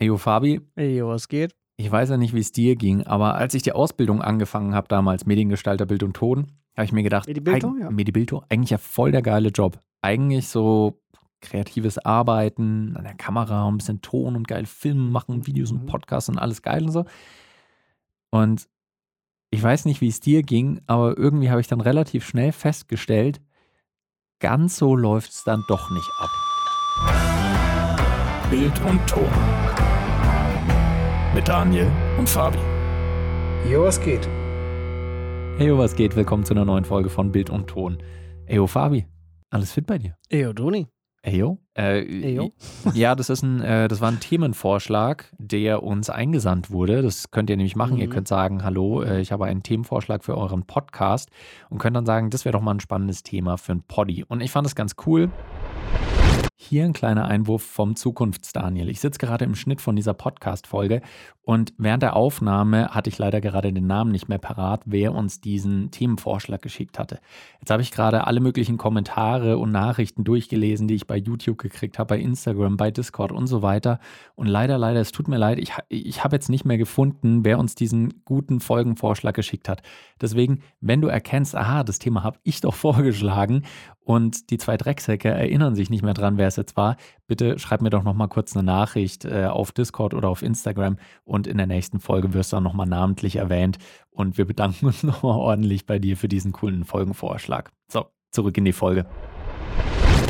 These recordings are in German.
Ejo Fabi, Ey, was geht? ich weiß ja nicht, wie es dir ging, aber als ich die Ausbildung angefangen habe, damals Mediengestalter Bild und Ton, habe ich mir gedacht, Medibilto, eig- ja. Medibilto, eigentlich ja voll der geile Job. Eigentlich so kreatives Arbeiten an der Kamera, ein bisschen Ton und geil Filmen machen, Videos und Mhm. Podcasts und alles geil und so. Und ich weiß nicht, wie es dir ging, aber irgendwie habe ich dann relativ schnell festgestellt, ganz so läuft es dann doch nicht ab. Bild und Ton. Mit Daniel und Fabi. Jo, was geht? Hey, was geht? Willkommen zu einer neuen Folge von Bild und Ton. Eyo, Fabi, alles fit bei dir? Ey, Doni. Eyo? Äh, Eyo? Ja, das ist ein, äh, das war ein Themenvorschlag, der uns eingesandt wurde. Das könnt ihr nämlich machen. Ihr Mhm. könnt sagen, hallo, äh, ich habe einen Themenvorschlag für euren Podcast und könnt dann sagen, das wäre doch mal ein spannendes Thema für ein Poddy. Und ich fand es ganz cool. Hier ein kleiner Einwurf vom Zukunfts-Daniel. Ich sitze gerade im Schnitt von dieser Podcast-Folge und während der Aufnahme hatte ich leider gerade den Namen nicht mehr parat, wer uns diesen Themenvorschlag geschickt hatte. Jetzt habe ich gerade alle möglichen Kommentare und Nachrichten durchgelesen, die ich bei YouTube gekriegt habe, bei Instagram, bei Discord und so weiter. Und leider, leider, es tut mir leid, ich, ich habe jetzt nicht mehr gefunden, wer uns diesen guten Folgenvorschlag geschickt hat. Deswegen, wenn du erkennst, aha, das Thema habe ich doch vorgeschlagen und die zwei Drecksäcke erinnern sich nicht mehr dran, wer es jetzt war, bitte schreib mir doch nochmal kurz eine Nachricht äh, auf Discord oder auf Instagram und in der nächsten Folge wirst du dann nochmal namentlich erwähnt und wir bedanken uns nochmal ordentlich bei dir für diesen coolen Folgenvorschlag. So, zurück in die Folge.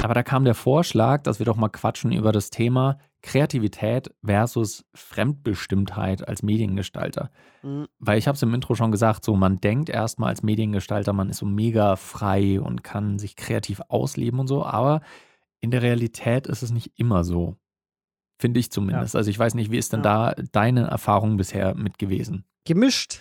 Aber da kam der Vorschlag, dass wir doch mal quatschen über das Thema Kreativität versus Fremdbestimmtheit als Mediengestalter. Mhm. Weil ich habe es im Intro schon gesagt, so man denkt erstmal als Mediengestalter, man ist so mega frei und kann sich kreativ ausleben und so, aber in der Realität ist es nicht immer so. Finde ich zumindest. Also ich weiß nicht, wie ist denn da deine Erfahrung bisher mit gewesen? Gemischt.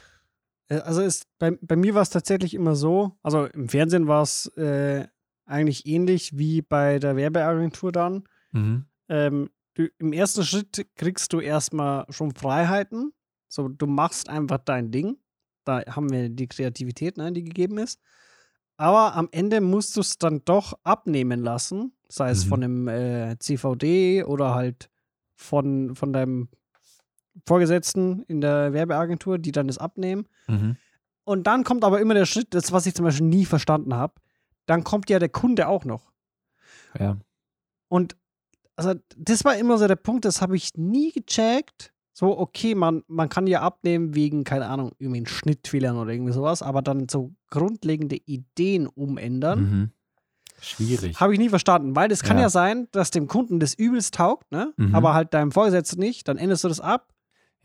Äh, Also ist, bei, bei mir war es tatsächlich immer so, also im Fernsehen war es äh, eigentlich ähnlich wie bei der Werbeagentur dann. Mhm. Ähm, du, Im ersten Schritt kriegst du erstmal schon Freiheiten. So, du machst einfach dein Ding. Da haben wir die Kreativität, ne, die gegeben ist. Aber am Ende musst du es dann doch abnehmen lassen, sei es Mhm. von einem äh, CVD oder halt von, von deinem Vorgesetzten in der Werbeagentur, die dann das abnehmen. Mhm. Und dann kommt aber immer der Schritt, das, was ich zum Beispiel nie verstanden habe, dann kommt ja der Kunde auch noch. Ja. Und also das war immer so der Punkt, das habe ich nie gecheckt. So, okay, man, man kann ja abnehmen wegen, keine Ahnung, irgendwie Schnittfehlern oder irgendwie sowas, aber dann so grundlegende Ideen umändern, Mhm. Schwierig. habe ich nie verstanden, weil es kann Ja. ja. sein, dass dem Kunden das übelst taugt, ne? Mhm. aber halt deinem Vorgesetzten nicht, dann änderst du das ab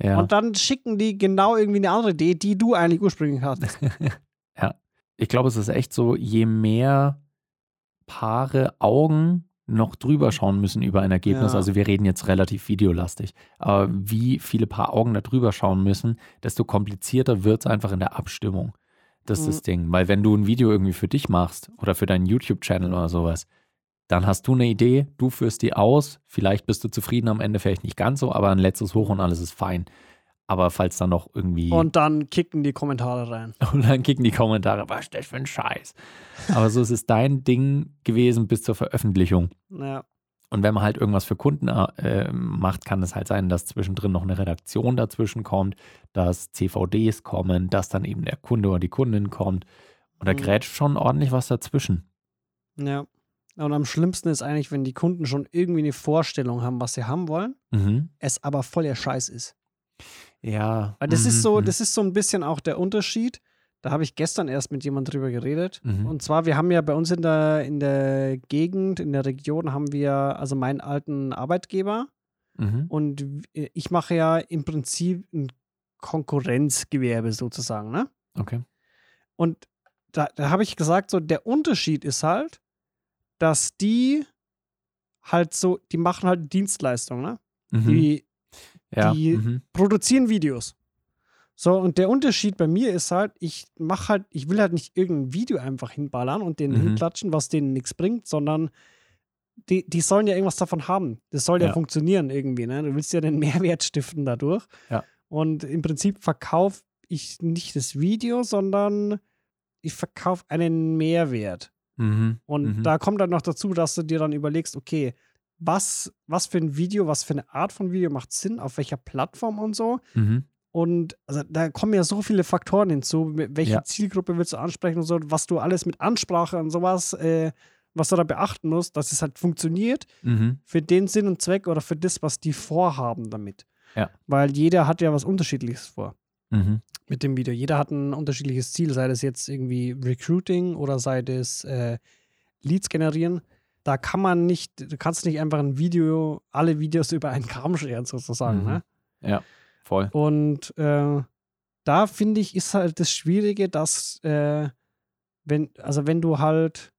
Ja. und dann schicken die genau irgendwie eine andere Idee, die du eigentlich ursprünglich hattest. ich glaube, es ist echt so, je mehr Paare Augen noch drüber schauen müssen über ein Ergebnis, Ja. also wir reden jetzt relativ videolastig, aber wie viele Paar Augen da drüber schauen müssen, desto komplizierter wird es einfach in der Abstimmung. Das ist Mhm. das Ding. Weil wenn du ein Video irgendwie für dich machst oder für deinen YouTube-Channel oder sowas, dann hast du eine Idee, du führst die aus, vielleicht bist du zufrieden am Ende, vielleicht nicht ganz so, aber ein letztes Hoch und alles ist fein. Aber falls dann noch irgendwie Und dann kicken die Kommentare rein. und dann kicken die Kommentare, was ist das für ein Scheiß? Aber so ist es dein Ding gewesen bis zur Veröffentlichung. Ja. Und wenn man halt irgendwas für Kunden äh, macht, kann es halt sein, dass zwischendrin noch eine Redaktion dazwischen kommt, dass CVDs kommen, dass dann eben der Kunde oder die Kundin kommt. Und da Mhm. grätscht schon ordentlich was dazwischen. Ja. Und am schlimmsten ist eigentlich, wenn die Kunden schon irgendwie eine Vorstellung haben, was sie haben wollen, Mhm. es aber voll der Scheiß ist. Ja. Weil das mhm, ist so, mhm. das ist so ein bisschen auch der Unterschied. Da habe ich gestern erst mit jemandem drüber geredet. Mhm. Und zwar, wir haben ja bei uns in der, in der Gegend, in der Region, haben wir also meinen alten Arbeitgeber. Mhm. Und w- ich mache ja im Prinzip ein Konkurrenzgewerbe sozusagen, ne? Okay. Und da, da habe ich gesagt, so der Unterschied ist halt, dass die halt so, die machen halt Dienstleistungen, ne? Mhm. Die ja. die- mhm. produzieren Videos. So, und der Unterschied bei mir ist halt, ich mache halt, ich will halt nicht irgendein Video einfach hinballern und denen Mhm. hinklatschen, was denen nichts bringt, sondern die, die sollen ja irgendwas davon haben. Das soll ja, Ja. funktionieren irgendwie, ne? Du willst ja den Mehrwert stiften dadurch. Ja. Und im Prinzip verkaufe ich nicht das Video, sondern ich verkaufe einen Mehrwert. Mhm. Und mhm. da kommt dann noch dazu, dass du dir dann überlegst, okay, was, was für ein Video, was für eine Art von Video macht Sinn, auf welcher Plattform und so. Mhm. Und also, da kommen ja so viele Faktoren hinzu. Welche Ja. Zielgruppe willst du ansprechen und so, was du alles mit Ansprache und sowas, äh, was du da beachten musst, dass es halt funktioniert Mhm. für den Sinn und Zweck oder für das, was die vorhaben damit. Ja. Weil jeder hat ja was Unterschiedliches vor Mhm. mit dem Video. Jeder hat ein unterschiedliches Ziel, sei das jetzt irgendwie Recruiting oder sei das äh, Leads generieren. Da kann man nicht, du kannst nicht einfach ein Video, alle Videos über einen Kamm scheren, sozusagen. Mhm. Ne? Ja, voll. Und äh, da finde ich, ist halt das Schwierige, dass, äh, wenn, also wenn du halt,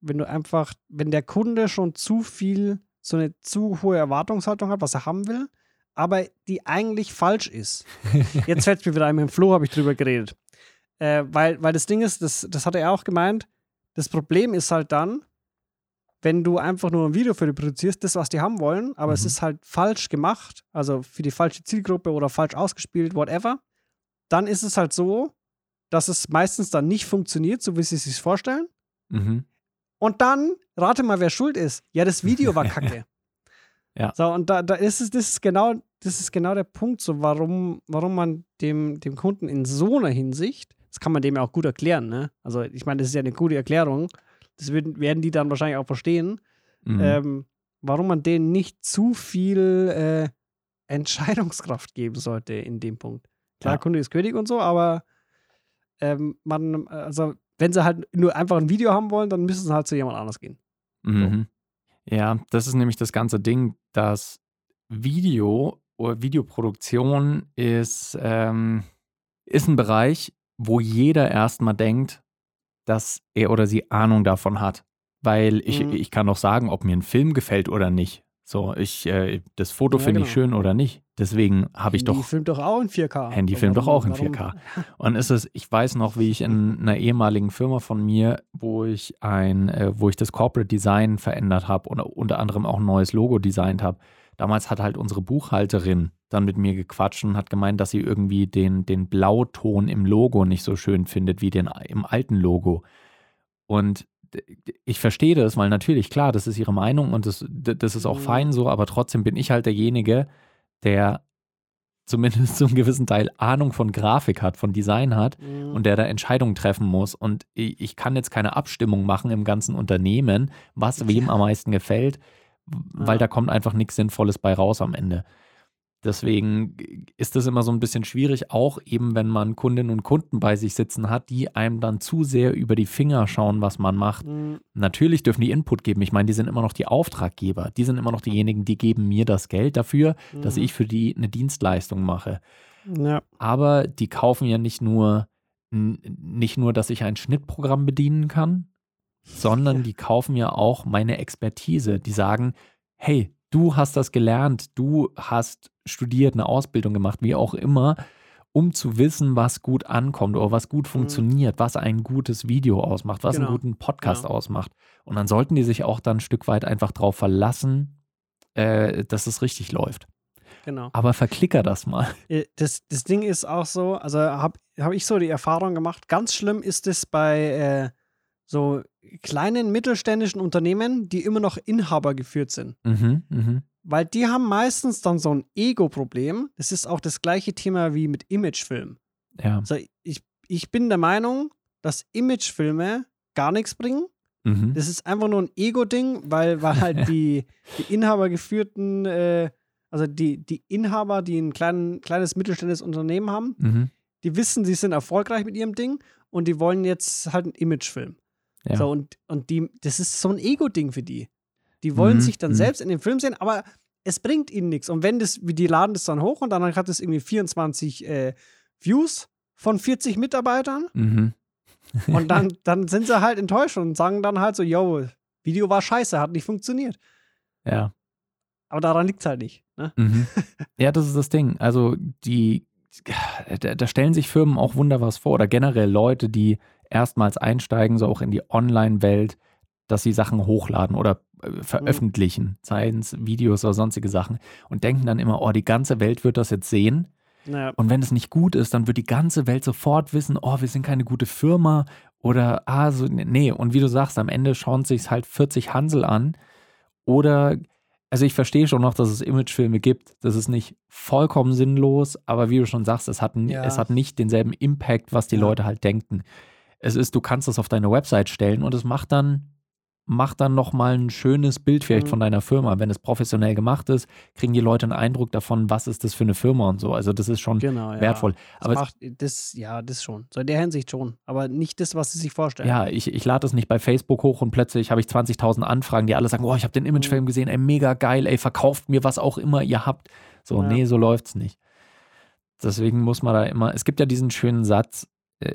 wenn du einfach, wenn der Kunde schon zu viel, so eine zu hohe Erwartungshaltung hat, was er haben will, aber die eigentlich falsch ist. Jetzt fällt es mir wieder ein, mit dem Flo habe ich drüber geredet. Äh, weil, weil das Ding ist, das, das hat er auch gemeint, das Problem ist halt dann, wenn du einfach nur ein Video für die produzierst, das, was die haben wollen, aber es Mhm. ist halt falsch gemacht, also für die falsche Zielgruppe oder falsch ausgespielt, whatever, dann ist es halt so, dass es meistens dann nicht funktioniert, so wie sie es sich vorstellen. Mhm. Und dann, rate mal, wer schuld ist. Ja, das Video war kacke. Ja. So, und da, da ist es, das ist genau, das ist genau der Punkt, so warum, warum man dem, dem Kunden in so einer Hinsicht, das kann man dem ja auch gut erklären, ne? Also, ich meine, das ist ja eine gute Erklärung. Das werden, werden die dann wahrscheinlich auch verstehen, Mhm. ähm, warum man denen nicht zu viel äh, Entscheidungskraft geben sollte in dem Punkt. Klar, Ja. Kunde ist König und so, aber ähm, man, also wenn sie halt nur einfach ein Video haben wollen, dann müssen sie halt zu jemand anders gehen. Mhm. Ja, das ist nämlich das ganze Ding, dass Video oder Videoproduktion ist, ähm, ist ein Bereich, wo jeder erstmal denkt, dass er oder sie Ahnung davon hat. Weil ich, Mhm. ich kann doch sagen, ob mir ein Film gefällt oder nicht. So, ich, äh, das Foto Ja, finde ich genau. schön oder nicht. Deswegen habe ich Handy doch filmt doch auch in 4K. Handy filmt doch auch in warum- 4K. Und ist es, ich weiß noch, wie ich in einer ehemaligen Firma von mir, wo ich ein, äh, wo ich das Corporate Design verändert habe und unter anderem auch ein neues Logo designt habe. Damals hat halt unsere Buchhalterin dann mit mir gequatscht und hat gemeint, dass sie irgendwie den, den Blauton im Logo nicht so schön findet wie den im alten Logo. Und ich verstehe das, weil natürlich, klar, das ist ihre Meinung und das, das ist auch Mhm. fein so, aber trotzdem bin ich halt derjenige, der zumindest zu einem gewissen Teil Ahnung von Grafik hat, von Design hat Mhm. und der da Entscheidungen treffen muss. Und ich, ich kann jetzt keine Abstimmung machen im ganzen Unternehmen, was wem am meisten gefällt, weil Ja. da kommt einfach nichts Sinnvolles bei raus am Ende. Deswegen ist das immer so ein bisschen schwierig, auch eben wenn man Kundinnen und Kunden bei sich sitzen hat, die einem dann zu sehr über die Finger schauen, was man macht. Mhm. Natürlich dürfen die Input geben. Ich meine, die sind immer noch die Auftraggeber. Die sind immer noch diejenigen, die geben mir das Geld dafür, dass Mhm. ich für die eine Dienstleistung mache. Ja. Aber die kaufen ja nicht nur, nicht nur, dass ich ein Schnittprogramm bedienen kann, sondern Ja. die kaufen ja auch meine Expertise. Die sagen, hey, du hast das gelernt, du hast studiert, eine Ausbildung gemacht, wie auch immer, um zu wissen, was gut ankommt oder was gut funktioniert, was ein gutes Video ausmacht, was Mhm. Genau. einen guten Podcast Genau. ausmacht. Und dann sollten die sich auch dann ein Stück weit einfach darauf verlassen, äh, dass es richtig läuft. Genau. Aber verklicker das mal. Äh, Das, das Ding ist auch so, also habe hab ich so die Erfahrung gemacht, ganz schlimm ist es bei äh, so kleinen mittelständischen Unternehmen, die immer noch Inhaber geführt sind. Mhm, mhm. Weil die haben meistens dann so ein Ego-Problem. Das ist auch das gleiche Thema wie mit Imagefilmen. Ja. Also ich, ich bin der Meinung, dass Imagefilme gar nichts bringen. Mhm. Das ist einfach nur ein Ego-Ding, weil, weil halt die, die inhabergeführten, äh, also die, die Inhaber, die ein klein, kleines mittelständisches Unternehmen haben, Mhm. die wissen, sie sind erfolgreich mit ihrem Ding und die wollen jetzt halt einen Imagefilm. Ja. So, und, und die, das ist so ein Ego-Ding für die. Die wollen Mhm, sich dann mhm. selbst in dem Film sehen, aber es bringt ihnen nichts. Und wenn das, die laden das dann hoch und dann hat es irgendwie 24 äh, Views von 40 Mitarbeitern Mhm. und dann, dann sind sie halt enttäuscht und sagen dann halt so, yo, Video war scheiße, hat nicht funktioniert. Ja. Aber daran liegt es halt nicht. Ne? Mhm. Ja, das ist das Ding. Also die, da, da stellen sich Firmen auch wunder was vor oder generell Leute, die erstmals einsteigen, so auch in die Online-Welt, dass sie Sachen hochladen oder äh, veröffentlichen, seien es Videos oder sonstige Sachen und denken dann immer, oh, die ganze Welt wird das jetzt sehen. Naja, Und wenn es nicht gut ist, dann wird die ganze Welt sofort wissen, oh, wir sind keine gute Firma oder, ah, so, nee. Und wie du sagst, am Ende schauen sich halt 40 Hansel an oder also ich verstehe schon noch, dass es Imagefilme gibt. Das ist nicht vollkommen sinnlos, aber wie du schon sagst, es hat, Ja. es hat nicht denselben Impact, was die Ja. Leute halt denken. Es ist, du kannst das auf deine Website stellen und es macht dann, macht dann nochmal ein schönes Bild vielleicht Mhm. von deiner Firma. Wenn es professionell gemacht ist, kriegen die Leute einen Eindruck davon, was ist das für eine Firma und so. Also das ist schon Genau, ja. wertvoll. Das Aber es- macht, das, ja, das schon. So in der Hinsicht schon. Aber nicht das, was sie sich vorstellen. Ja, ich, ich lade es nicht bei Facebook hoch und plötzlich habe ich 20.000 Anfragen, die alle sagen, oh, ich habe den Mhm. Imagefilm gesehen, ey, mega geil, ey, verkauft mir was auch immer ihr habt. So, Ja. nee, so läuft's nicht. Deswegen muss man da immer, es gibt ja diesen schönen Satz, äh,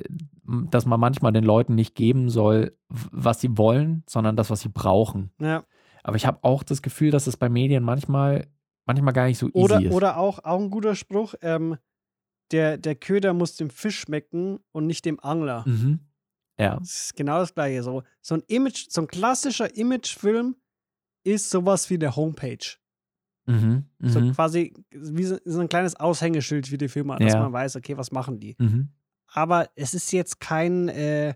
dass man manchmal den Leuten nicht geben soll, was sie wollen, sondern das, was sie brauchen. Ja. Aber ich habe auch das Gefühl, dass es bei Medien manchmal, manchmal gar nicht so easy Oder, ist. oder auch, auch ein guter Spruch, ähm, der, der Köder muss dem Fisch schmecken und nicht dem Angler. mhm. Ja, Das ist genau das gleiche. So, so ein Image, so ein klassischer Imagefilm ist sowas wie der Homepage. mhm. So Mhm. quasi wie so, so ein kleines Aushängeschild für die Firma, dass Ja. man weiß, okay, was machen die. Mhm. Aber es ist jetzt kein, äh,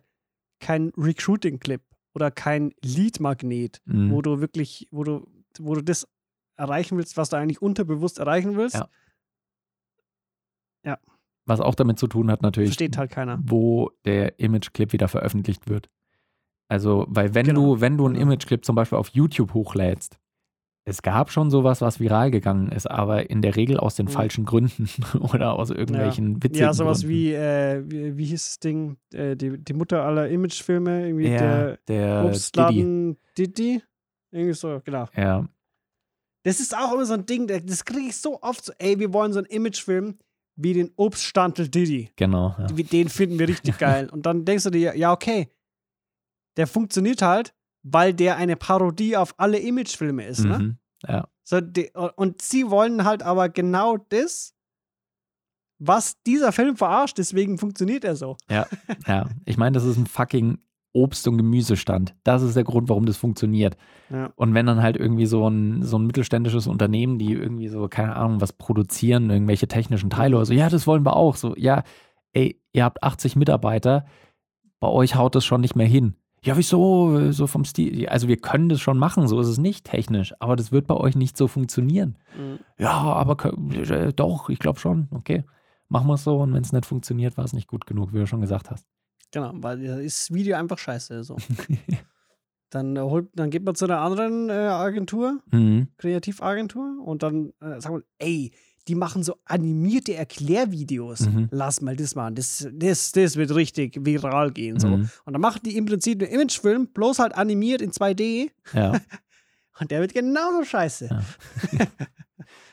kein Recruiting-Clip oder kein Lead-Magnet, Mhm. wo du wirklich, wo du, wo du das erreichen willst, was du eigentlich unterbewusst erreichen willst. Ja. Was auch damit zu tun hat, natürlich, Versteht halt keiner. wo der Imageclip wieder veröffentlicht wird. Also, weil wenn Genau, du, wenn du einen genau. Imageclip zum Beispiel auf YouTube hochlädst, es gab schon sowas, was viral gegangen ist, aber in der Regel aus den Mhm. falschen Gründen oder aus irgendwelchen witzigen Ja, sowas Gründen. wie, äh, wie, wie hieß das Ding? Äh, die, die Mutter aller Imagefilme, irgendwie ja, der der Diddy. Obstladen Diddy. Irgendwie so, genau. Ja, Das ist auch immer so ein Ding, das- kriege ich so oft so, ey, wir wollen so einen Imagefilm wie den Obststandel Diddy. genau. Ja. Wie- Den finden wir richtig geil. Und dann denkst du dir, ja, okay, der funktioniert halt, weil der eine Parodie auf alle Imagefilme ist, ne? Mhm. ja. So, die, und sie wollen halt aber genau das, was dieser Film verarscht, deswegen funktioniert er so. Ja, ich meine, das ist ein fucking Obst- und Gemüsestand. Das ist der Grund, warum das funktioniert. Ja. Und wenn dann halt irgendwie so ein, so ein mittelständisches Unternehmen, die irgendwie so, keine Ahnung, was produzieren, irgendwelche technischen Teile oder so, ja, das wollen wir auch. So, ja, ey, ihr habt 80 Mitarbeiter, bei euch haut das schon nicht mehr hin. Ja, wieso? So vom Stil. Also wir können das schon machen, so ist es nicht technisch, aber das wird bei euch nicht so funktionieren. Mhm. Ja, aber kö- äh, doch, ich glaube schon. Okay, machen wir es so und wenn es nicht funktioniert, war es nicht gut genug, wie du schon gesagt hast. Genau, weil das Video einfach scheiße. So. dann, äh, holt, dann geht man zu einer anderen äh, Agentur, Mhm. Kreativagentur, und dann äh, sagt man, ey, die machen so animierte Erklärvideos. Mhm. Lass mal das machen. Das, das, das wird richtig viral gehen. So. Mhm. Und dann machen die im Prinzip einen Imagefilm, bloß halt animiert in 2D. Ja. Und der wird genauso scheiße. Ja.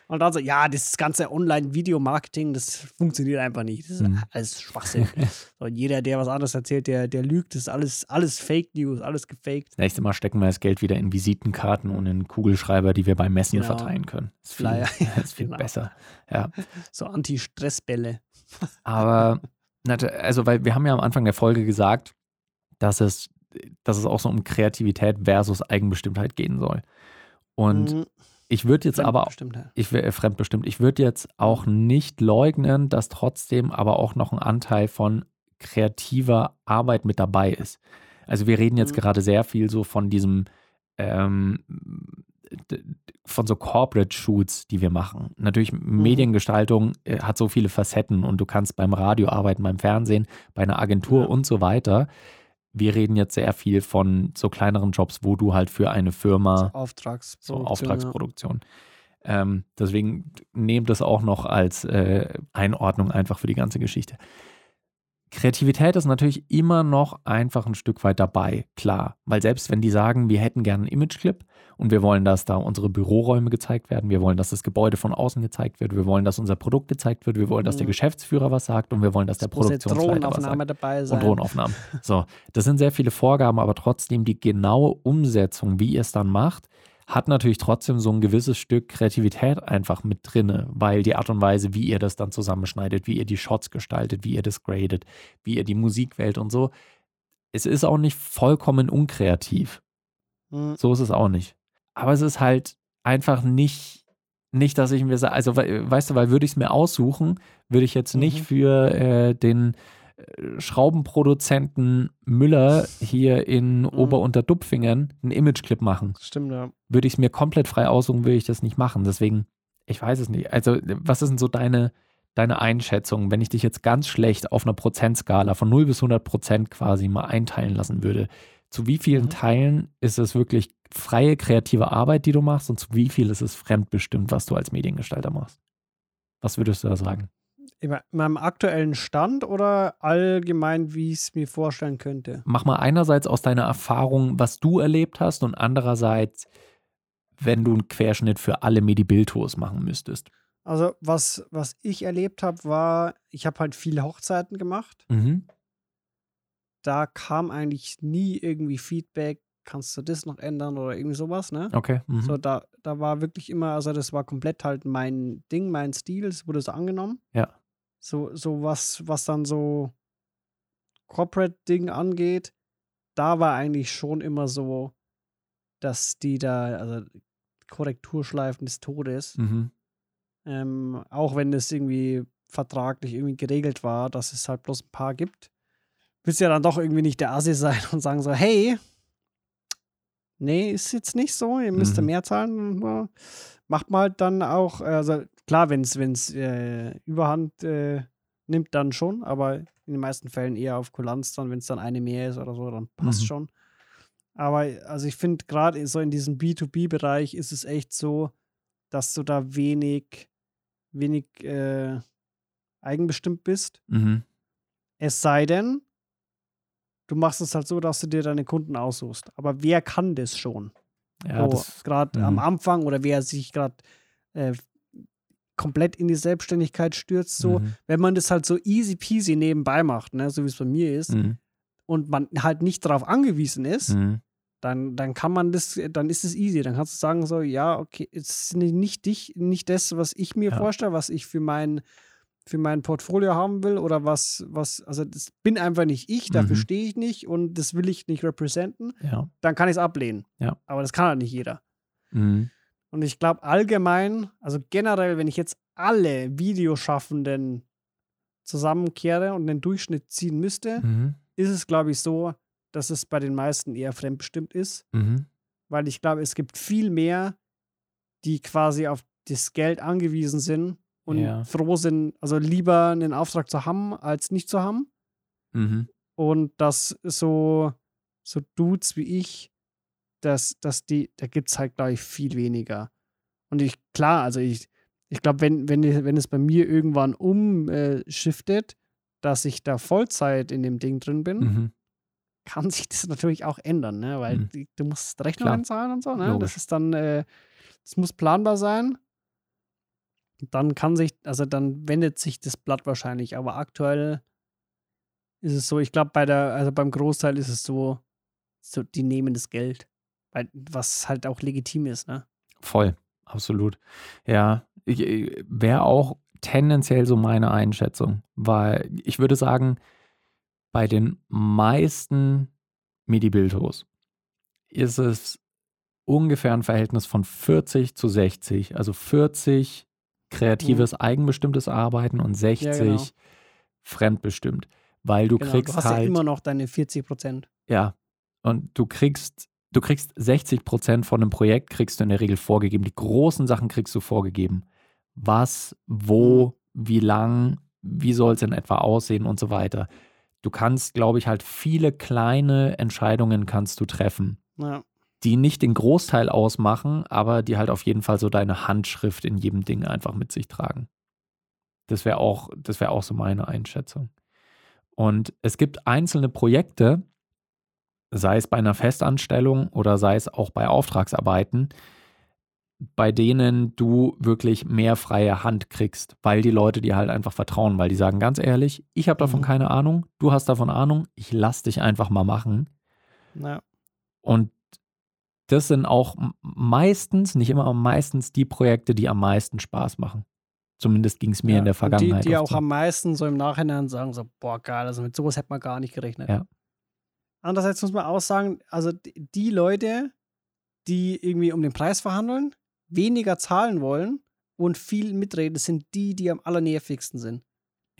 Und dann so, ja, das ganze Online-Video-Marketing, das funktioniert einfach nicht. Das ist Mhm. alles Schwachsinn. so, und jeder, der was anderes erzählt, der, der lügt. Das ist alles, alles Fake News, alles gefaked. Das nächste Mal stecken wir das Geld wieder in Visitenkarten und in Kugelschreiber, die wir beim Messen Genau. verteilen können. Das ist viel, Flyer. das ist viel Genau. besser. Ja. So Anti-Stress-Bälle. Aber, also, weil wir haben ja am Anfang der Folge gesagt, dass es, dass es auch so um Kreativität versus Eigenbestimmtheit gehen soll. Und Mhm. Ich würde jetzt aber ich wäre fremdbestimmt. Ich würde jetzt auch nicht leugnen, dass trotzdem aber auch noch ein Anteil von kreativer Arbeit mit dabei ist. Also wir reden jetzt Mhm. gerade sehr viel so von diesem, ähm, von so Corporate Shoots, die wir machen. Natürlich, Mhm. Mediengestaltung äh, hat so viele Facetten und du kannst beim Radio arbeiten, beim Fernsehen, bei einer Agentur Ja. und so weiter. Wir reden jetzt sehr viel von so kleineren Jobs, wo du halt für eine Firma So Auftragsproduktion. so Auftragsproduktion. Ähm, deswegen nehmt es auch noch als äh, Einordnung einfach für die ganze Geschichte. Kreativität ist natürlich immer noch einfach ein Stück weit dabei, klar. Weil selbst wenn die sagen, wir hätten gerne einen Imageclip und wir wollen, dass da unsere Büroräume gezeigt werden, wir wollen, dass das Gebäude von außen gezeigt wird, wir wollen, dass unser Produkt gezeigt wird, wir wollen, dass der Mhm. Geschäftsführer was sagt und wir wollen, dass der Produktionsleiter was sagt dabei sein. und Drohnenaufnahmen. So, das sind sehr viele Vorgaben, aber trotzdem die genaue Umsetzung, wie ihr es dann macht, hat natürlich trotzdem so ein gewisses Stück Kreativität einfach mit drinne, weil die Art und Weise, wie ihr das dann zusammenschneidet, wie ihr die Shots gestaltet, wie ihr das gradet, wie ihr die Musik wählt und so, es ist auch nicht vollkommen unkreativ. Mhm. So ist es auch nicht. Aber es ist halt einfach nicht, nicht, dass ich mir sage, also we- weißt du, weil würde ich es mir aussuchen, würde ich jetzt nicht Mhm. für äh, den Schraubenproduzenten Müller hier in Mhm. Ober-Unter-Dupfingen einen Imageclip machen. Stimmt, ja. Würde ich es mir komplett frei aussuchen, würde ich das nicht machen. Deswegen, ich weiß es nicht. Also, was ist denn so deine, deine Einschätzung, wenn ich dich jetzt ganz schlecht auf einer Prozentskala von 0 bis 100 Prozent quasi mal einteilen lassen würde? Zu wie vielen Mhm. Teilen ist es wirklich freie kreative Arbeit, die du machst und zu wie viel ist es fremdbestimmt, was du als Mediengestalter machst? Was würdest du da sagen? In me- in meinem aktuellen Stand oder allgemein, wie ich es mir vorstellen könnte? Mach mal einerseits aus deiner Erfahrung, was du erlebt hast und andererseits, wenn du einen Querschnitt für alle Medi-Bildtours machen müsstest. Also, was, was ich erlebt habe, war, ich habe halt viele Hochzeiten gemacht. Mhm. Da kam eigentlich nie irgendwie Feedback, kannst du das noch ändern oder irgendwie sowas, ne? Okay. Mhm. So, da, da war wirklich immer, also das war komplett halt mein Ding, mein Stil, es wurde so angenommen. Ja. So, so was, was dann so Corporate-Ding angeht, da war eigentlich schon immer so, dass die da, also Korrekturschleifen des Todes, Mhm. ähm, auch wenn es irgendwie vertraglich irgendwie geregelt war, dass es halt bloß ein paar gibt, willst ja dann doch irgendwie nicht der Assi sein und sagen so, hey, nee, ist jetzt nicht so, ihr müsst Mhm. mehr zahlen. Ja, Macht mal halt dann auch, also klar, wenn es äh, Überhand äh, nimmt, dann schon, aber in den meisten Fällen eher auf Kulanz dann, wenn es dann eine mehr ist oder so, dann passt Mhm. schon. Aber also ich finde gerade so in diesem B2B-Bereich ist es echt so, dass du da wenig, wenig äh, eigenbestimmt bist. Mhm. Es sei denn, du machst es halt so, dass du dir deine Kunden aussuchst. Aber wer kann das schon? Ja, so, gerade mhm. am Anfang oder wer sich gerade äh, komplett in die Selbstständigkeit stürzt, so, mhm. wenn man das halt so easy peasy nebenbei macht, ne, so wie es bei mir ist, Mhm. und man halt nicht darauf angewiesen ist, Mhm. dann, dann kann man das, dann ist es easy. Dann kannst du sagen, so, ja, okay, es ist nicht- dich, nicht das, was ich mir Ja. vorstelle, was ich für mein, für mein Portfolio haben will oder was, was, also das bin einfach nicht ich, dafür Mhm. stehe ich nicht und das will ich nicht repräsentieren, Ja. dann kann ich es ablehnen. Ja. Aber das kann halt nicht jeder. Mhm. Und ich glaube allgemein, also generell, wenn ich jetzt alle Videoschaffenden zusammenkehre und den Durchschnitt ziehen müsste, Mhm. ist es, glaube ich, so, dass es bei den meisten eher fremdbestimmt ist Mhm. weil ich glaube, es gibt viel mehr, die quasi auf das Geld angewiesen sind und Ja. froh sind, also lieber einen Auftrag zu haben, als nicht zu haben. Mhm. Und dass so, so Dudes wie ich, dass, dass die, da gibt es halt, glaube ich, viel weniger. Und ich, klar, also ich, ich glaube, wenn, wenn, wenn es bei mir irgendwann umschiftet, dass ich da Vollzeit in dem Ding drin bin, Mhm. kann sich das natürlich auch ändern, ne? Weil Mhm. du musst Rechnungen zahlen und so, ne? Logisch. Das ist dann, äh, das muss planbar sein. Dann kann sich, also dann wendet sich das Blatt wahrscheinlich, aber aktuell ist es so, ich glaube, bei der, also beim Großteil ist es so, so, die nehmen das Geld. Weil, was halt auch legitim ist, ne? Voll, absolut. Ja, wäre auch tendenziell so meine Einschätzung, weil ich würde sagen, bei den meisten MIDI-Bildhos ist es ungefähr ein Verhältnis von 40 zu 60. Also 40 kreatives, eigenbestimmtes Arbeiten und 60 genau. fremdbestimmt. Weil du Genau, kriegst du hast halt. ja immer noch deine 40 Prozent. Ja, und du kriegst, du kriegst 60 Prozent von einem Projekt kriegst du in der Regel vorgegeben. Die großen Sachen kriegst du vorgegeben. Was, wo, wie lang, wie soll es in etwa aussehen und so weiter. Du kannst, glaube ich, halt viele kleine Entscheidungen kannst du treffen, Ja. die nicht den Großteil ausmachen, aber die halt auf jeden Fall so deine Handschrift in jedem Ding einfach mit sich tragen. Das wäre auch, das wäre auch so meine Einschätzung. Und es gibt einzelne Projekte, sei es bei einer Festanstellung oder sei es auch bei Auftragsarbeiten, bei denen du wirklich mehr freie Hand kriegst, weil die Leute dir halt einfach vertrauen, weil die sagen ganz ehrlich, ich habe davon Mhm. keine Ahnung, du hast davon Ahnung, ich lass dich einfach mal machen. ja. Und das sind auch meistens, nicht immer, aber meistens die Projekte, die am meisten Spaß machen. Zumindest ging es mir ja. in der Vergangenheit. Die, die auch so. am meisten so im Nachhinein sagen, so, boah, geil, also mit sowas hätte man gar nicht gerechnet. Ja. Andererseits muss man auch sagen, also die, Leute, die irgendwie um den Preis verhandeln, weniger zahlen wollen und viel mitreden, sind die, die am allernervigsten sind.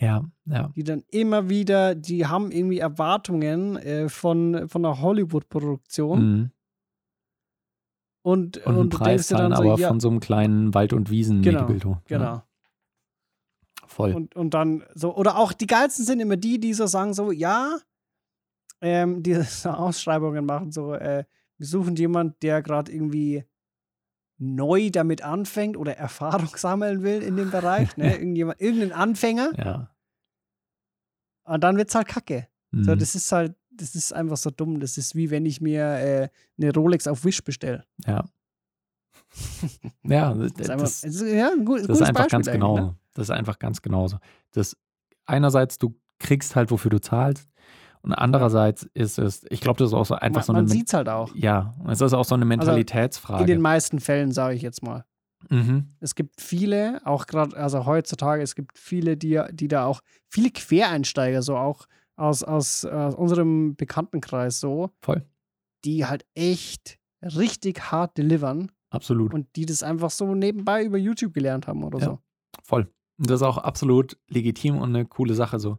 Ja, ja. die dann immer wieder, die haben irgendwie Erwartungen äh, von, von einer Hollywood-Produktion Mhm. und, Und einen und Preis zahlen dann so, aber ja, von so einem kleinen Wald- und wiesen Genau, genau. Ja, voll. Und, und dann so, oder auch die geilsten sind immer die, die so sagen, so, ja, ähm, die so Ausschreibungen machen, so, äh, wir suchen jemanden, der gerade irgendwie neu damit anfängt oder Erfahrung sammeln will in dem Bereich, ne? Irgendjemand, irgendein Anfänger, ja. und dann wird's halt kacke. So, Mhm. das ist halt, das ist einfach so dumm. Das ist wie wenn ich mir äh, eine Rolex auf Wish bestelle. ja. ja, Das ist einfach, das, es ist, ja, ein, gut, Das ist einfach Beispiel ganz eigentlich, genau. Ne? Das ist einfach ganz genauso. Das einerseits, du kriegst halt, wofür du zahlst. Und andererseits ist es, ich glaube, das ist auch so einfach Man, so eine. man Men- sieht's halt auch. ja, es ist auch so eine Mentalitätsfrage. In den meisten Fällen, sage ich jetzt mal. mhm. Es gibt viele, auch gerade, also heutzutage, es gibt viele, die, die da auch, viele Quereinsteiger, so auch aus, aus, aus unserem Bekanntenkreis so, Voll. die halt echt richtig hart delivern Absolut. und die das einfach so nebenbei über YouTube gelernt haben oder Ja. so. Voll. Und das ist auch absolut legitim und eine coole Sache so.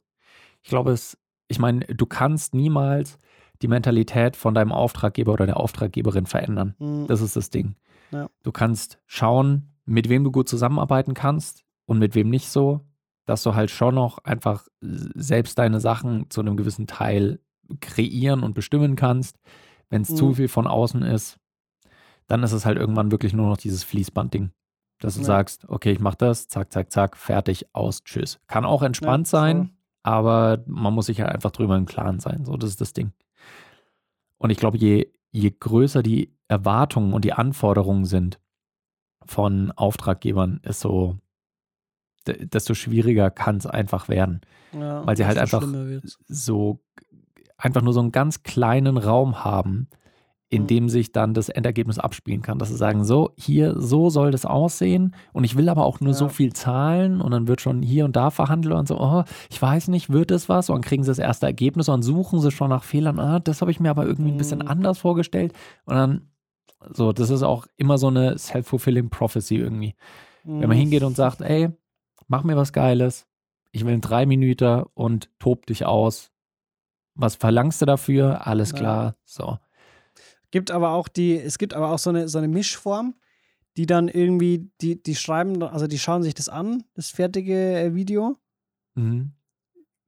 Ich glaube, es, ich meine, du kannst niemals die Mentalität von deinem Auftraggeber oder der Auftraggeberin verändern. Mhm. Das ist das Ding. Ja. Du kannst schauen, mit wem du gut zusammenarbeiten kannst und mit wem nicht so, dass du halt schon noch einfach selbst deine Sachen zu einem gewissen Teil kreieren und bestimmen kannst. Wenn es Mhm. zu viel von außen ist, dann ist es halt irgendwann wirklich nur noch dieses Fließbandding. Dass du Ja. sagst, okay, ich mach das, zack, zack, zack, fertig, aus, tschüss. Kann auch entspannt Ja, sein, aber man muss sich halt einfach drüber im Klaren sein. So, das ist das Ding. Und ich glaube, je, je größer die Erwartungen und die Anforderungen sind von Auftraggebern, ist so, de- desto schwieriger kann es einfach werden. Ja, Weil sie halt einfach-. So einfach nur so einen ganz kleinen Raum haben, in Mhm. dem sich dann das Endergebnis abspielen kann. Dass sie sagen, so, hier, so soll das aussehen und ich will aber auch nur so Ja. viel zahlen und dann wird schon hier und da verhandelt und so, oh, ich weiß nicht, wird es was? Und dann kriegen sie das erste Ergebnis und dann suchen sie schon nach Fehlern. Ah, das habe ich mir aber irgendwie ein bisschen Mhm. anders vorgestellt. Und dann, so, das ist auch immer so eine self-fulfilling prophecy irgendwie. Wenn man Mhm. hingeht und sagt, ey, mach mir was Geiles, ich will in drei Minuten und tob dich aus. Was verlangst du dafür? Alles Ja. klar. So. Gibt aber auch die, es gibt aber auch so eine, so eine Mischform, die dann irgendwie, die, die schreiben, also die schauen sich das an, das fertige äh, Video, Mhm.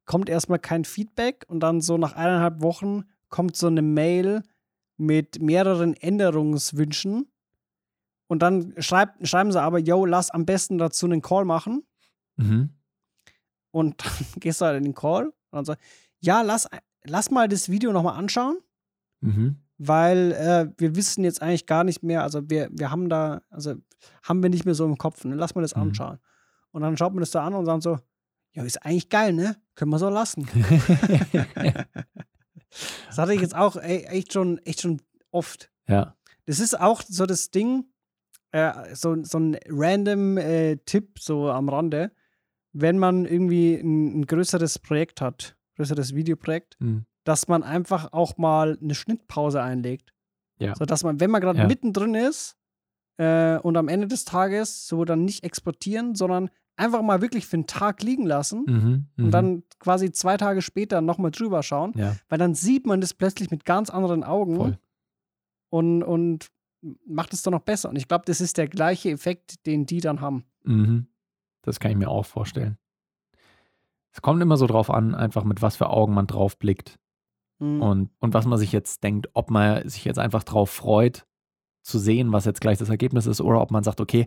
kommt erstmal kein Feedback und dann so nach eineinhalb Wochen kommt so eine Mail mit mehreren Änderungswünschen. Und dann schreibt, schreiben sie aber, yo, lass am besten dazu einen Call machen. Mhm. Und dann gehst du halt in den Call und dann sagst ja, lass, lass mal das Video nochmal anschauen. Mhm. Weil äh, wir wissen jetzt eigentlich gar nicht mehr, also wir, wir haben da, also haben wir nicht mehr so im Kopf, ne? lass mal das Mhm. anschauen. Und dann schaut man das da an und sagt so, ja, ist eigentlich geil, ne? Können wir so lassen. Das hatte ich jetzt auch ey, echt schon, echt schon oft. ja. Das ist auch so das Ding, äh, so, so ein random äh, Tipp so am Rande, wenn man irgendwie ein, ein größeres Projekt hat, größeres Videoprojekt, Mhm. Dass man einfach auch mal eine Schnittpause einlegt. Ja. So dass man, wenn man gerade Ja. mittendrin ist äh, und am Ende des Tages so dann nicht exportieren, sondern einfach mal wirklich für einen Tag liegen lassen Mhm. Mhm. und dann quasi zwei Tage später nochmal drüber schauen, Ja, weil dann sieht man das plötzlich mit ganz anderen Augen voll. und, und macht es dann noch besser. Und ich glaube, das ist der gleiche Effekt, den die dann haben. Mhm. Das kann ich mir auch vorstellen. Es kommt immer so drauf an, einfach mit was für Augen man drauf blickt Mhm. und, und was man sich jetzt denkt, ob man sich jetzt einfach drauf freut, zu sehen, was jetzt gleich das Ergebnis ist, oder ob man sagt, okay,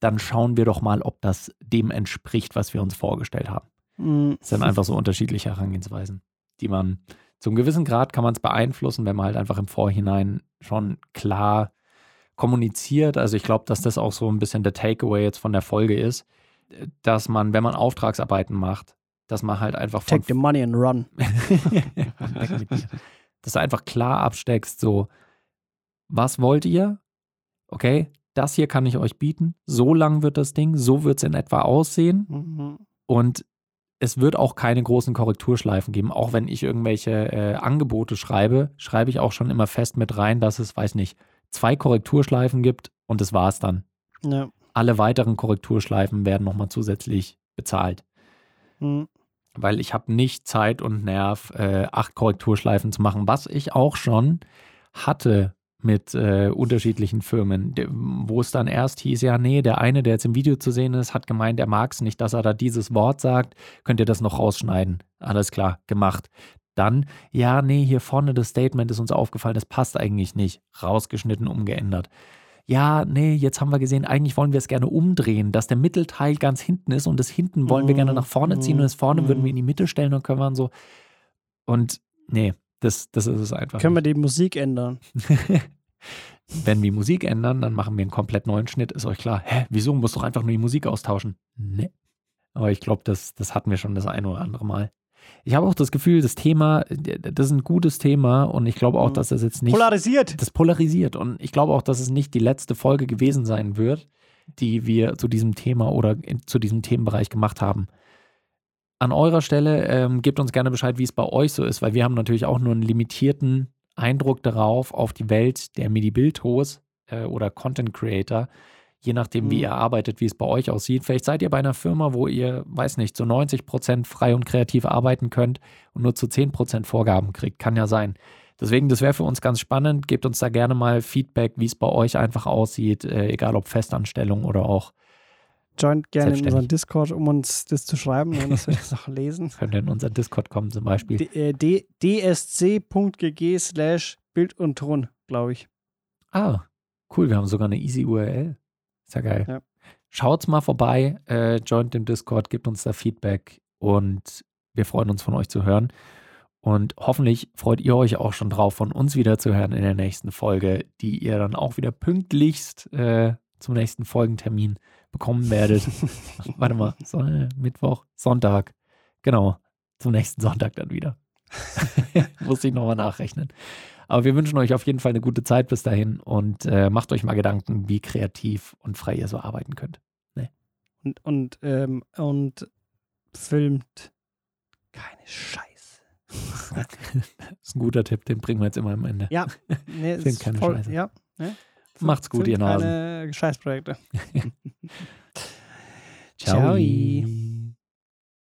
dann schauen wir doch mal, ob das dem entspricht, was wir uns vorgestellt haben. Mhm. Es sind einfach so unterschiedliche Herangehensweisen, die man zum gewissen Grad kann man es beeinflussen, wenn man halt einfach im Vorhinein schon klar kommuniziert. Also ich glaube, dass das auch so ein bisschen der Takeaway jetzt von der Folge ist, dass man, wenn man Auftragsarbeiten macht, dass man halt einfach von Take the money and run. Dass du einfach klar absteckst, so, was wollt ihr? Okay, das hier kann ich euch bieten. So lang wird das Ding, so wird es in etwa aussehen. Mhm. Und es wird auch keine großen Korrekturschleifen geben. Auch wenn ich irgendwelche äh, Angebote schreibe, schreibe ich auch schon immer fest mit rein, dass es, weiß nicht, zwei Korrekturschleifen gibt und das war's dann. Ja. Alle weiteren Korrekturschleifen werden nochmal zusätzlich bezahlt. Mhm. Weil ich habe nicht Zeit und Nerv, äh, acht Korrekturschleifen zu machen, was ich auch schon hatte mit äh, unterschiedlichen Firmen, wo es dann erst hieß, ja, nee, der eine, der jetzt im Video zu sehen ist, hat gemeint, er mag es nicht, dass er da dieses Wort sagt, könnt ihr das noch rausschneiden. Alles klar, gemacht. Dann, ja, nee, hier vorne das Statement ist uns aufgefallen, das passt eigentlich nicht. Rausgeschnitten, umgeändert. Ja, nee, jetzt haben wir gesehen, eigentlich wollen wir es gerne umdrehen, dass der Mittelteil ganz hinten ist und das hinten wollen wir gerne nach vorne ziehen und das vorne würden wir in die Mitte stellen und können wir so. Und nee, das, das ist es einfach. Können wir die Musik ändern? Wenn wir Musik ändern, dann machen wir einen komplett neuen Schnitt. Ist euch klar? Hä, wieso? Muss doch einfach nur die Musik austauschen. Nee. Aber ich glaube, das, das hatten wir schon das ein oder andere Mal. Ich habe auch das Gefühl, das Thema, das ist ein gutes Thema und ich glaube auch, mhm. dass das jetzt nicht. Polarisiert! Das polarisiert und ich glaube auch, dass es nicht die letzte Folge gewesen sein wird, die wir zu diesem Thema oder in, zu diesem Themenbereich gemacht haben. An eurer Stelle ähm, gebt uns gerne Bescheid, wie es bei euch so ist, weil wir haben natürlich auch nur einen limitierten Eindruck darauf, auf die Welt der Midi-Bildhos äh, oder Content Creator, je nachdem, mhm. wie ihr arbeitet, wie es bei euch aussieht. Vielleicht seid ihr bei einer Firma, wo ihr, weiß nicht, zu 90 Prozent frei und kreativ arbeiten könnt und nur zu 10 Prozent Vorgaben kriegt. Kann ja sein. Deswegen, das wäre für uns ganz spannend. Gebt uns da gerne mal Feedback, wie es bei euch einfach aussieht, äh, egal ob Festanstellung oder auch joint gerne in unseren Discord, um uns das zu schreiben, ne, dass wir das auch lesen. Könnt ihr in unseren Discord kommen zum Beispiel. Äh, dsc.gg slash Bild und Ton, glaube ich. Ah, cool. Wir haben sogar eine easy URL. Ist ja geil. Ja. Schaut's mal vorbei, äh, joint dem Discord, gebt uns da Feedback und wir freuen uns von euch zu hören. Und hoffentlich freut ihr euch auch schon drauf, von uns wieder zu hören in der nächsten Folge, die ihr dann auch wieder pünktlichst äh, zum nächsten Folgentermin bekommen werdet. Warte mal, so, Mittwoch, Sonntag. Genau, zum nächsten Sonntag dann wieder. Muss ich nochmal nachrechnen. Aber wir wünschen euch auf jeden Fall eine gute Zeit bis dahin und äh, macht euch mal Gedanken, wie kreativ und frei ihr so arbeiten könnt. Nee. Und, und, ähm, und filmt keine Scheiße. das ist ein guter Tipp, den bringen wir jetzt immer am Ende. Ja, nee, filmt keine voll, Scheiße. Ja, ne? Macht's gut, ihr Nasen. Keine Scheißprojekte. Ciao. Ciao.